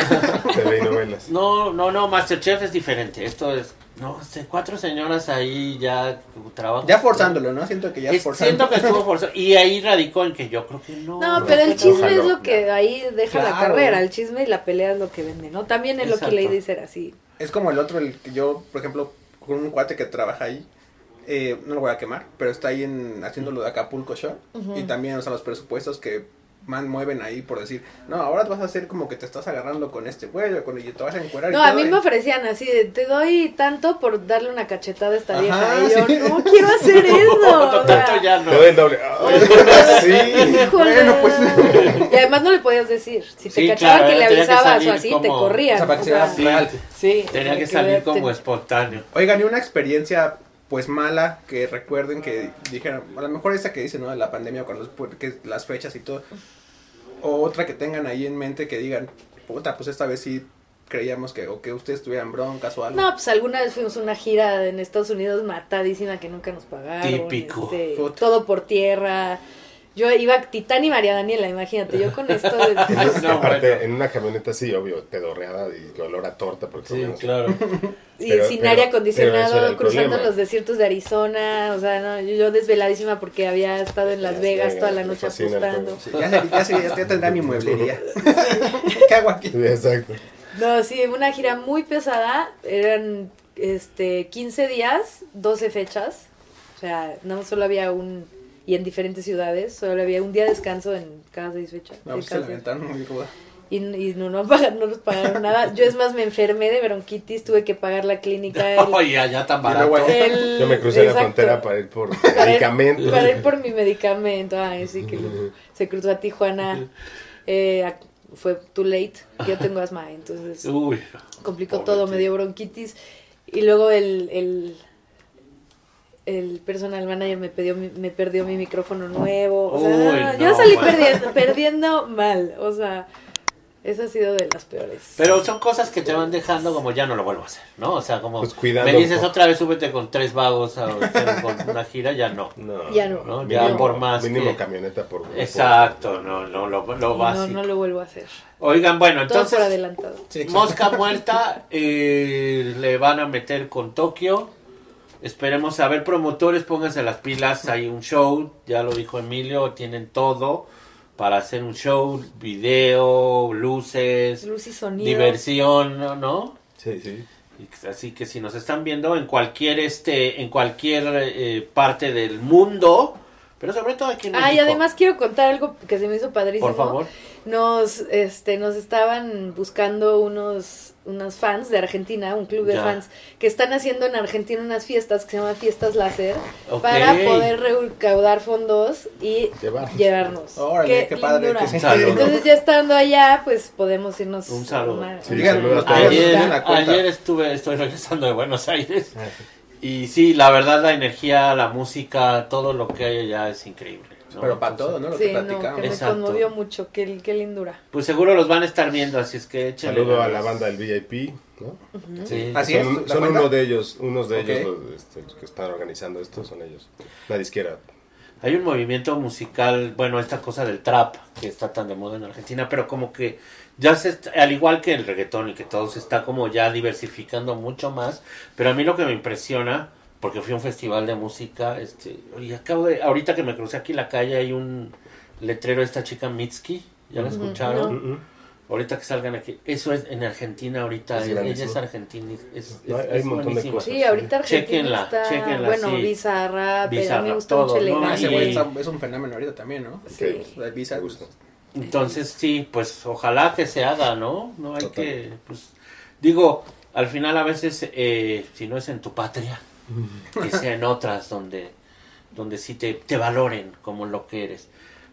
No, no, no, Masterchef es diferente. Esto es, no sé, cuatro señoras ahí ya trabajan. Ya forzándolo, ¿no? Siento que ya Es- forzando. siento que estuvo forzado. Y ahí radicó en que yo creo que no. No, pero el chisme Ojalá. es lo que ahí deja la carrera. El chisme y la pelea es lo que vende, ¿no? También en Lucky Exacto. Ladies era así. Es como el otro, el que yo, por ejemplo, con un cuate que trabaja ahí, eh, no lo voy a quemar, pero está ahí en, haciendo lo de Acapulco Show. Y también, o sea, los presupuestos que man mueven ahí por decir, no, ahora vas a hacer como que te estás agarrando con este güey o con y te vas a encuerar. y No, a mí me ofrecían así de, te doy tanto por darle una cachetada a esta Ajá, vieja. Y yo, sí. no quiero hacer eso. No, o sea, tanto ya no. Te doy el doble. Sí. Bueno, pues. Y además no le podías decir. Si te Sí, claro, que le que avisabas o así, como- te corrían. O sea, para que o sea sea, real. Sí. Tenía que que salir verte- como espontáneo. Oigan, y una experiencia pues mala que recuerden que dijeron, a lo mejor esa que dicen, ¿no? De la pandemia, con los, las fechas y todo. O otra que tengan ahí en mente que digan, puta, pues esta vez sí creíamos que, o que ustedes tuvieran broncas o algo. No, pues alguna vez fuimos a una gira en Estados Unidos matadísima que nunca nos pagaron. Típico. este, todo por tierra. Yo iba Titán y María Daniela, imagínate, yo con esto de... No, aparte, bueno. en una camioneta sí, obvio, pedorreada y olor a torta. Porque Sí, claro. Y Pero- sin pero- aire acondicionado, cruzando problema. los desiertos de Arizona, o sea, no, yo, yo desveladísima porque había estado en Las, Las Vegas, Vegas, toda la noche apostando. Sí, ya, sé- ya, ya tendrá mi mueblería. ¿Qué hago aquí? Sí, exacto. No, sí, una gira muy pesada, eran este 15 días, 12 fechas, o sea, no solo había un, y en diferentes ciudades, solo había un día de descanso en cada seis fechas. No, de pues se cada la seis. aventaron muy ruda. Y, y no, no, no nos pagaron nada. Yo es más me enfermé de bronquitis, tuve que pagar la clínica. el- Oye, allá tan Y barato. el- Yo me crucé la frontera para ir por Para ir- medicamentos. Para ir por mi medicamento. Ay, sí, que lo- se cruzó a Tijuana. Eh, a- fue too late. Yo tengo asma, entonces Uy. complicó todo, tío. me dio bronquitis. Y luego el, el, el personal manager me, pidió, me perdió mi micrófono nuevo. O sea, Uy, yo salí bueno. perdiendo, perdiendo mal. O sea, Esa ha sido de las peores. Pero son cosas que te van dejando como ya no lo vuelvo a hacer, ¿no? O sea, como Pues me dices otra vez súbete con tres vagos a con una gira, ya no. No, Ya no. ¿no? Ya Mínimo- por más Mínimo que- camioneta por grupo. Exacto, no, no, lo, lo Y no, básico. no lo vuelvo a hacer. Oigan, bueno, Todo por entonces, adelantado. Mosca Muerta eh, le van a meter con Tokio. Esperemos a ver promotores, pónganse las pilas, hay un show, ya lo dijo Emilio, tienen todo para hacer un show, video, luces, Luz y sonido. diversión, ¿no? ¿no? Sí, sí. Así que si nos están viendo en cualquier este, en cualquier eh, parte del mundo, pero sobre todo aquí en Ah, y México. además quiero contar algo que se me hizo padrísimo. por favor. Nos, este, nos estaban buscando unos, unos fans de Argentina, un club de Ya. fans, que están haciendo en Argentina unas fiestas que se llaman Fiestas Láser, para poder recaudar fondos y Llevarnos. llevarnos. Órale, qué padre, que sí. Entonces ya estando allá, pues podemos irnos Un saludo. Sí, a los todos. Ayer- estuve, estoy regresando de Buenos Aires y sí, la verdad la energía, la música, todo lo que hay allá es increíble. ¿no? Pero para Entonces, todo, ¿no? Lo Sí, que no, platicamos. que me Exacto. conmovió mucho, qué, qué lindura. Pues seguro los van a estar viendo, así es que échenle Saludo a la banda del VIP, ¿no? Sí. Así es. son ¿la son uno de ellos, unos de ellos los, este, que están organizando esto, son ellos. La disquera. Hay un movimiento musical, bueno, esta cosa del trap que está tan de moda en Argentina, pero como que ya se, está- al igual que el reggaetón y que todo se está como ya diversificando mucho más, pero a mí lo que me impresiona, porque fui a un festival de música, este, y acabo de, ahorita que me crucé aquí la calle hay un letrero de esta chica Mitski, ¿ya la escucharon? Ahorita que salgan aquí, eso es en Argentina ahorita, Es ella es argentina, es, No, es- hay es un montón de cosas. Sí, ahorita Argentina Chéquenla, está, chéquenla, bueno, sí. bizarra, pero a mí Bizarra, me gusta todo, mucho el ¿no? Güey está- es un fenómeno ahorita también, ¿no? Sí. Gusta. Entonces sí, pues ojalá que se haga, ¿no? No hay Total. que, pues, digo, al final a veces, eh, si no es en tu patria, que sea en otras donde, donde sí te, te valoren como lo que eres.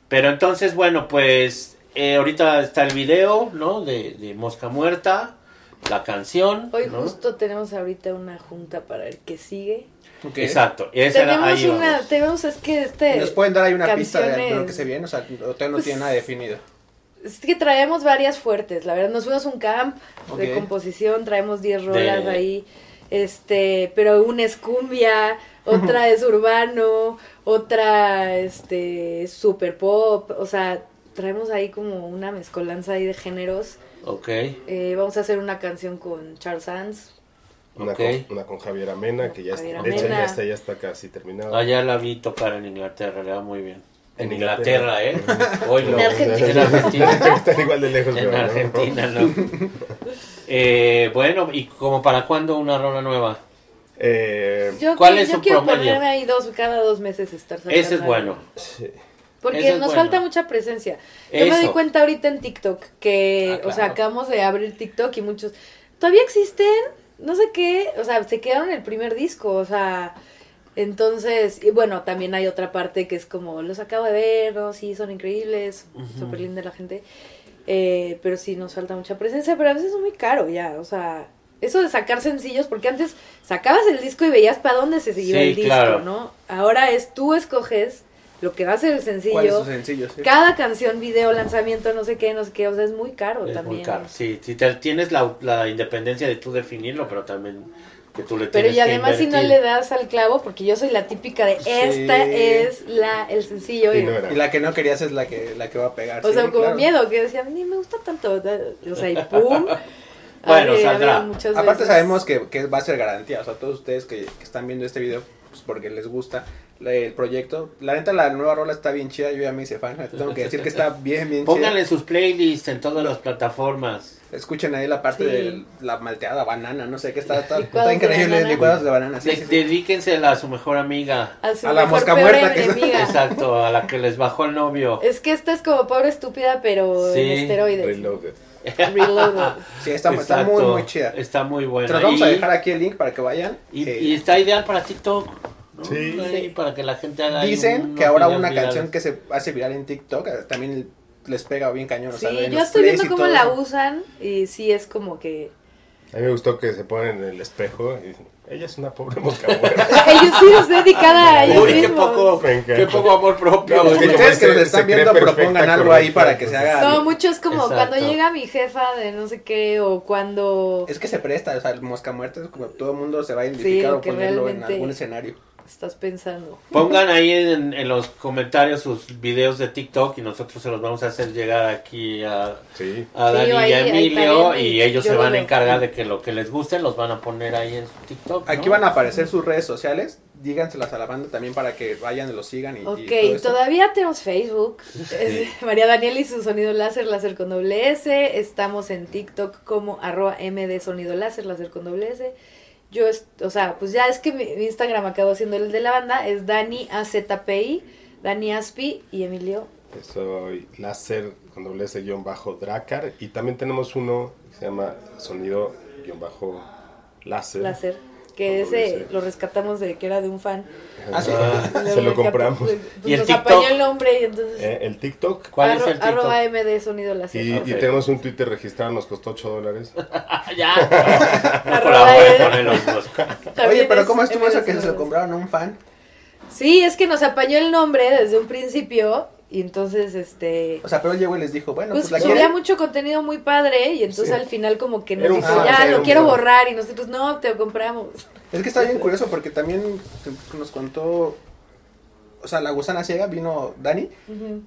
Pero entonces, bueno, pues eh, ahorita está el video, ¿no? De, de Mosca Muerta, la canción. Hoy ¿no? justo tenemos ahorita una junta para el que sigue. Ok. Exacto, esa era- tenemos ahí una, vamos. tenemos, es que este... ¿Nos pueden dar ahí una pista de, de lo que se viene? O sea, todavía no Pues, tiene nada definido. Es que traemos varias fuertes, la verdad. Nos fuimos a un camp de Ok. composición, traemos 10 rolas De- ahí. Este, pero una es cumbia, otra es urbano, otra este super pop, o sea, traemos ahí como una mezcolanza ahí de géneros. Ok, Eh, vamos a hacer una canción con Charles Sands. Una, con, una con Javier Amena, que ya está, de hecho ya está, ya está casi terminada. allá la vi tocar en Inglaterra, le va muy bien. En En Inglaterra, Inglaterra. ¿eh? Hoy En no, Argentina. En Argentina. Están igual de lejos. En. Argentina, no. Eh, bueno, ¿y como para cuándo una rola nueva? Eh, Yo, ¿Cuál que- es yo su quiero promedio? ponerme ahí dos, cada dos meses estar sacando Ese es bueno. sí. Porque es nos bueno. falta mucha presencia. Yo me doy cuenta ahorita en TikTok que, Ah, o sea, acabamos de abrir TikTok y muchos todavía existen, no sé qué, o sea, se quedaron en el primer disco, o sea, entonces, y bueno, también hay otra parte que es como, los acabo de ver, ¿no? Sí, son increíbles, súper linda la gente, eh, pero sí nos falta mucha presencia, pero a veces es muy caro ya, o sea, eso de sacar sencillos, porque antes sacabas el disco y veías para dónde se Sí, el disco, claro. ¿no? Ahora es tú escoges lo que va a ser el sencillo. ¿Cuál es su sencillo? Sí. Cada canción, video, lanzamiento, no sé qué, no sé qué, o sea, es muy caro Es también. muy caro. Sí, si te- tienes la, la independencia de tú definirlo, pero también que tú le Pero tienes y además que si no le das al clavo, porque yo soy la típica de Sí. esta es la el sencillo. Y y- no era. Y la que no querías es la que, la que va a pegar. o sí, sea, como claro. miedo, que decía, ni me gusta tanto. O sea, y pum. Bueno, saldrá. Aparte veces- sabemos que, que va a ser garantía, o sea, todos ustedes que, que están viendo este video, pues porque les gusta el proyecto. La neta, la nueva rola está bien chida, yo ya me hice fan, tengo que decir que está bien, bien Pónganle chida. sus playlists en todas las plataformas. Escuchen ahí la parte Sí. de la malteada banana, no sé qué, está, está, está de increíble, banana. licuados de banana, sí, De- sí, sí. Dedíquensela a su mejor amiga. A, su a la mejor, mosca peor muerta que es-. Exacto, a la que les bajó el novio. Es que esta es como pobre estúpida, pero Sí, en esteroides. Reloaded. Sí, está, está muy, muy chida. Está muy buena. Los vamos a Y- dejar aquí el link para que vayan. Y, Eh, y está ideal para TikTok. ¿No? Sí. Sí. Para que la gente haga. Dicen que ahora una virales. canción que se hace viral en TikTok eh, también les pega bien cañón. o Sí, sea, en yo estoy viendo cómo todo la usan y sí es como que A mí me gustó que se ponen en el espejo y dicen, ella es una pobre mosca muerta. Ellos sí es dedicada a ellos Uy, qué mismos. poco, qué poco amor propio. No, Ustedes que se- nos están viendo propongan algo ahí para que se haga. No, mucho es como Exacto. cuando llega mi jefa de no sé qué o cuando Es que se presta, o sea, el mosca muerta es como todo el mundo se va a Sí, identificar lo o ponerlo en realmente- algún escenario. Estás pensando. Pongan ahí en, en los comentarios sus videos de TikTok y nosotros se los vamos a hacer llegar aquí a, Sí. a Sí, Dani y a Emilio y y ellos se van a encargar de que lo que les guste los van a poner ahí en su TikTok. ¿no? Aquí van a aparecer sus redes sociales, díganselas a la banda también para que vayan y los sigan y, y Ok, todo todavía tenemos Facebook. María Daniela y su sonido láser, láser con doble S. Estamos en TikTok como arroba MD sonido láser, láser con doble S. Yo, o sea, pues ya es que mi, mi Instagram acabó siendo el de la banda. Es Dani AZPI, Dani Aspi y Emilio. Soy láser con doble S guion bajo Dracar y también tenemos uno que se llama sonido guion bajo láser. Láser. Que ese lo rescatamos de que era de un fan. Ah, sí. Ah, se lo compramos. pues, ¿Y el nos TikTok? apañó el nombre y entonces. Eh, el TikTok ¿Cuál arro- es el TikTok? Arroba MD sonido láser. y, y tenemos un Twitter registrado, nos costó 8 dólares. ya. Oye, pero es ¿cómo estuvo eso que se lo compraron a un fan? Sí, es que nos apañó el nombre desde un principio y entonces este O sea, pero él llegó y les dijo, bueno, pues pues, la subía mucho contenido muy padre y entonces Sí. al final como que nos dijo, fan, ya lo quiero fan. borrar y nosotros no, te lo compramos. Es que está bien curioso porque también nos contó, o sea, la gusana ciega vino Dani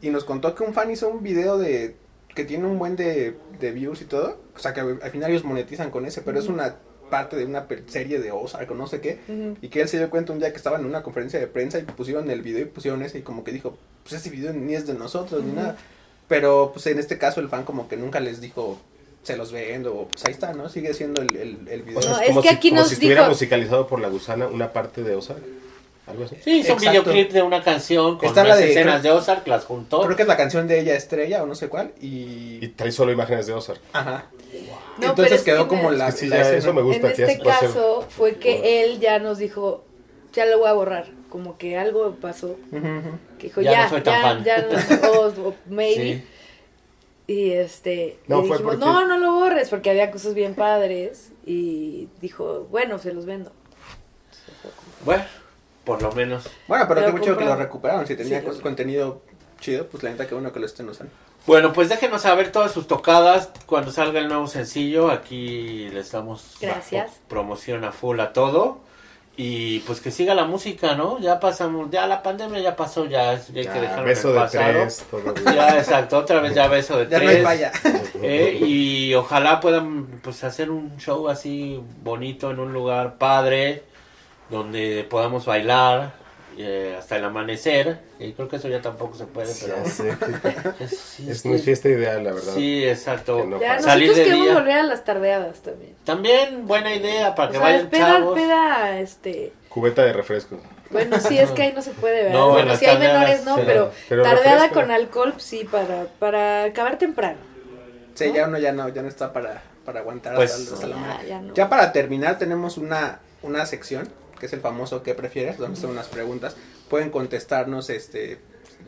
y nos contó que un fan hizo un video de que tiene un buen de, de views y todo. O sea, que al final ellos monetizan con ese, pero es una parte de una serie de Ozark o no sé qué. Ujú. Y que él se dio cuenta un día que estaban en una conferencia de prensa y pusieron el video y pusieron ese y como que dijo, pues ese video ni es de nosotros ni Ujú. nada. Pero pues en este caso el fan como que nunca les dijo, se los vendo o pues ahí está, ¿no? Sigue siendo el, el, el video. O sea, No, es es como que si, aquí como nos si estuviera dijo- musicalizado por la gusana una parte de Ozark. Algo así. Sí, hizo un videoclip de una canción con Está la las de- escenas creo- de Ozark, las juntó. Creo que es la canción de ella estrella o no sé cuál y... Y trae solo imágenes de Ozark. Ajá. No, pero Entonces es que quedó en como el- la, sí, la ya, escena. eso me gusta. en que este hacer- caso fue que él ya nos dijo, ya lo voy a borrar, como que algo pasó, que dijo, Ya ya, no soy tan ya, fan". ya, no, o, o maybe. Sí. Y este, No, fue dijimos, porque- no, no lo borres, porque había cosas bien padres. Y dijo, bueno, se los vendo. Bueno, por lo menos. Bueno, pero, Pero qué mucho que lo recuperaron. Si tenía Sí, cos- lo- contenido chido, pues la neta que bueno que lo estén usando. Bueno, pues déjenos saber todas sus tocadas cuando salga el nuevo sencillo. Aquí les damos Gracias. pro- promoción a full a todo. Y pues que siga la música, ¿no? Ya pasamos, ya la pandemia ya pasó, ya, es- ya hay que Ya, dejarlo beso en el de pasado. tres. Ya, exacto, otra vez ya beso de Ya no tres. hay falla. Eh, y ojalá puedan pues hacer un show así bonito en un lugar padre donde podamos bailar eh, hasta el amanecer y creo que eso ya tampoco se puede pero es, sí, es sí. mi fiesta ideal, la verdad. sí exacto Que no Ya. Salir nosotros de queremos día. volver a las tardeadas también. también buena idea para O que sea, vayan peda, chavos peda, este... Cubeta de refresco. Bueno, sí, es que ahí no se puede, ¿verdad? No, en bueno, si hay menores, no, sí. pero, Pero tardeada refresco. con alcohol, sí, para, para acabar temprano. Sí, ya uno ya no, ya no está para, para aguantar Pues, hasta, hasta la Ya, mañana. ya no. Ya para terminar tenemos una, una sección que es el famoso ¿qué prefieres? donde son unas preguntas. Pueden contestarnos este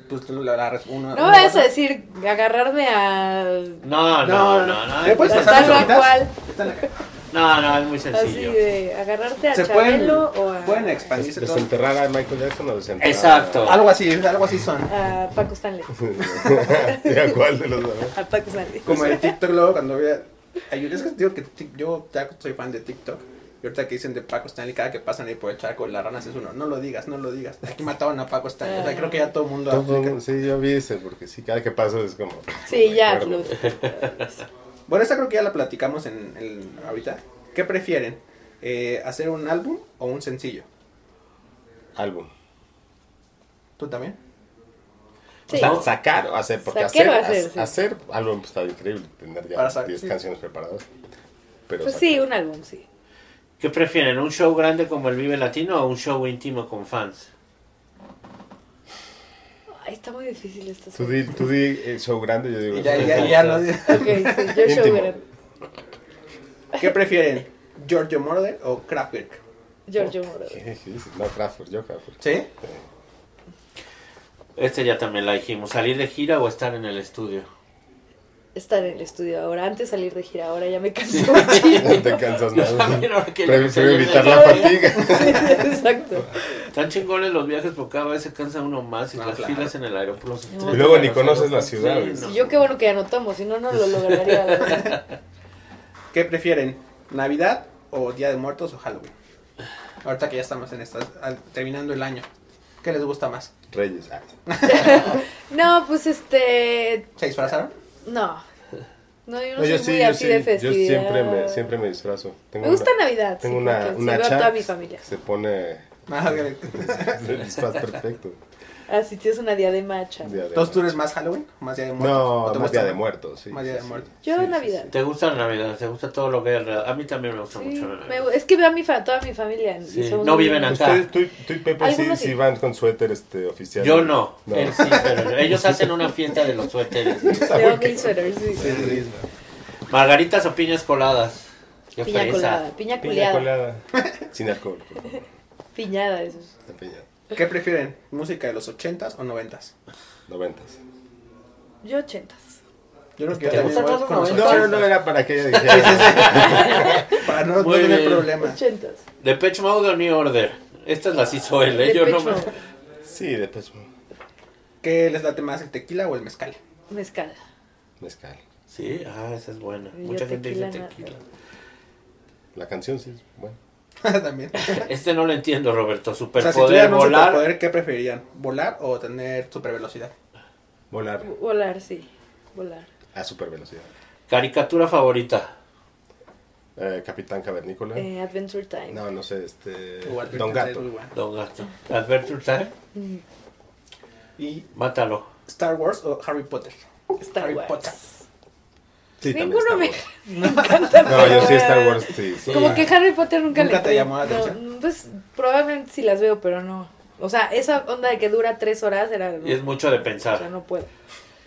pues la, la una, No una vayas a decir agarrarme a... no no no no ¿Me puedes no, pasar Tal las la cual, hojitas? Están acá. no, no, es muy así sencillo de agarrarte a Se pueden, Chabelo o a, pueden expandirse todo. ¿Desenterrar a Michael Jackson o desenterrar Exacto. Algo así, algo así son. a Paco Stanley. a... ¿A cuál de los dos? A Paco Stanley. Como el TikTok luego cuando vea es que digo que yo ya soy fan de TikTok. Y ahorita que dicen de Paco Stanley, cada que pasan ahí por el charco de las ranas es uno, no lo digas, no lo digas. Aquí mataban a Paco Stanley. O sea, creo que ya todo el mundo Todo- sí, yo vi ese, porque sí, cada que paso es como... Sí, ya. lo- Bueno, esta creo que ya la platicamos en, en- ahorita. ¿Qué prefieren? Eh, ¿Hacer un álbum o un sencillo? Álbum. ¿Tú también? Sí. O sea, sacar o hacer, porque hacer, hacer, hacer, sí. hacer álbum pues, está increíble, tener ya Para sa- 10 sí. canciones preparadas. Pero Pues sacar. sí, un álbum, sí. ¿Qué prefieren? ¿Un show grande como el Vive Latino o un show íntimo con fans? Ay, está muy difícil esta Tú di, tú di el show grande, yo digo... Ya, ya, ya no. Ok, sí, yo show Íntimo. grande. ¿Qué prefieren? ¿Giorgio Moroder o Kraftwerk? Giorgio Moroder. Sí, sí, sí, No, Crawford, yo Crawford. ¿Sí? Este ya también la dijimos. ¿Salir de gira o estar en el estudio? Estar en el estudio ahora. Antes salir de gira, ahora ya me canso. No te cansas nada. Prefiero evitar la fatiga. Sí, exacto. Están chingones los viajes porque cada vez se cansa uno más y No, las claro. filas en el aeropuerto. Y luego ni conoces la ciudad, Sí, no. Yo qué bueno que ya no tomo, si no, no lo lograría. ¿Qué prefieren? ¿Navidad o Día de Muertos o Halloween? Ahorita que ya estamos en esta, al- terminando el año. ¿Qué les gusta más? Reyes. ah. No, pues este. ¿Se disfrazaron? No. No, yo no, No, yo soy sí, muy yo así sí. de Yo siempre me, siempre me disfrazo. Tengo Me gusta una- Navidad. Tengo sí, una, una chat toda mi familia. Se pone Ah, el disfraz perfecto. Ah, sí, tienes una diadema de- Entonces, ¿tú eres más Halloween? ¿Más Día de Muertos? ¿O No, te más Día de Muertos, sí. Más Día sí, de sí. Muertos. Yo Sí, sí, Navidad. ¿Te gusta la Navidad? ¿Te gusta todo lo que hay alrededor? A mí también me gusta Sí, mucho la Navidad. es que veo a mi fa- toda mi familia. no viven acá. Ustedes, tú, tú y Pepe sí, sí van con suéter este, oficial. Yo no, No. él sí, pero ellos hacen una fiesta de los suéteres. Veo mil suéteres, sí. Margaritas o piñas coladas. Piña colada, piña Piña culeada. colada. Sin alcohol, por favor. Piñada, eso. La piña. ¿Qué prefieren? ¿Música de los 80s o 90s? Noventas. Yo ochentas. Yo creo que yo ¿Te también voy con los 90s? No, no, 80s. no, era para que ella dijera. Para no, no tener bien. problemas. Ochentas. De Pitch Mode o New Order. Estas las hizo él, ¿eh? Yo no me... Depeche Mode. Sí, después ¿Qué les late más, el tequila o el mezcal? Mezcal. mezcal. Sí, ah, esa es buena. Yo Mucha gente dice tequila no. La canción sí es bueno. también. Este no lo entiendo, Roberto. O sea, si Superpoder, un volar. superpoder, ¿qué preferirían? ¿Volar o tener super velocidad? Volar Volar, sí. Volar. a super velocidad. Caricatura favorita. Eh, Capitán Cavernícola. Eh, Adventure Time. No, no sé, este. O Albert Don Gato. Don Gato. Adventure Time. ¿Y Mátalo. Star Wars o Harry Potter? Star Harry Wars. Potter. Sí, Ninguno me, encanta. No, yo sí Star Wars, sí. sí. Como que Harry Potter nunca, ¿Nunca le te llamó la no, atención? Pues probablemente sí las veo, pero no. O sea, esa onda de que dura tres horas era. Y es mucho de O sea, pensar. no puedo.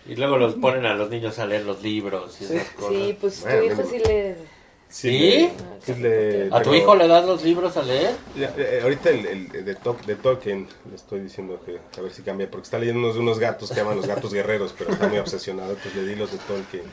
Y luego los ponen a los niños a leer los libros y esas cosas. Sí, pues Bueno, tu hijo sí le. Sí. ¿Sí? le- sí ¿A tu pero- hijo le das los libros a leer? Ya, eh, ahorita el, el de, Tol- de Tolkien le estoy diciendo que a ver si cambia, porque está leyendo unos de unos gatos que llaman los gatos guerreros, pero está muy obsesionado, entonces le di los de Tolkien.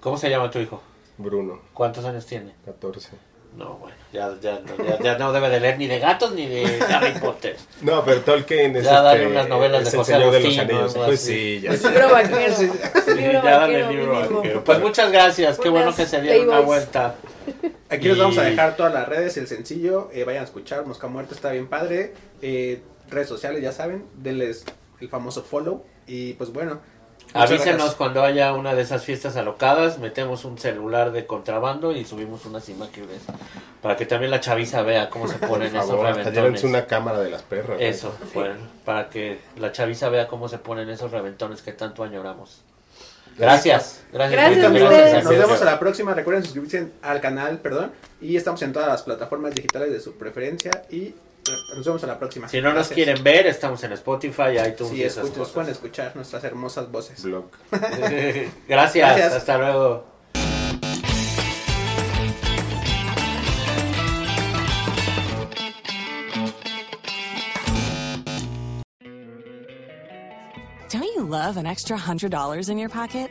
¿Cómo se llama tu hijo? Bruno, ¿Cuántos años tiene? 14. No, bueno, ya, ya, no, ya, ya no debe de leer ni de gatos ni de Harry Potter. No, pero Tolkien es, Ya dale este, unas novelas de José de los Anillos. Pues así. sí, ya El sé. libro vaquero. Sí, ya dale el libro vaquero. Pues muchas gracias, qué bueno que se dieron una vuelta. Aquí les vamos a Y- dejar todas las redes, el sencillo, eh, vayan a escuchar, Mosca Muerta está bien padre, eh, redes sociales ya saben, denles el famoso follow y pues bueno. Muchas Avísenos gracias. cuando haya una de esas fiestas alocadas, metemos un celular de contrabando y subimos unas imágenes para que también la chaviza vea cómo se ponen esos favor, reventones. una cámara de las perras. ¿no? Eso, bueno, para que la chaviza vea cómo se ponen esos reventones que tanto añoramos. Gracias, gracias. Gracias ustedes. Nos vemos a la próxima. Recuerden suscribirse al canal, perdón. Y estamos en todas las plataformas digitales de su preferencia. Y nos vemos a la próxima. Si no nos Gracias. quieren ver, estamos en Spotify, iTunes Sí, y esas nos pueden cosas. escuchar nuestras hermosas voces. Blog. Gracias, Gracias. hasta luego. Don't you love an extra $100 in your pocket?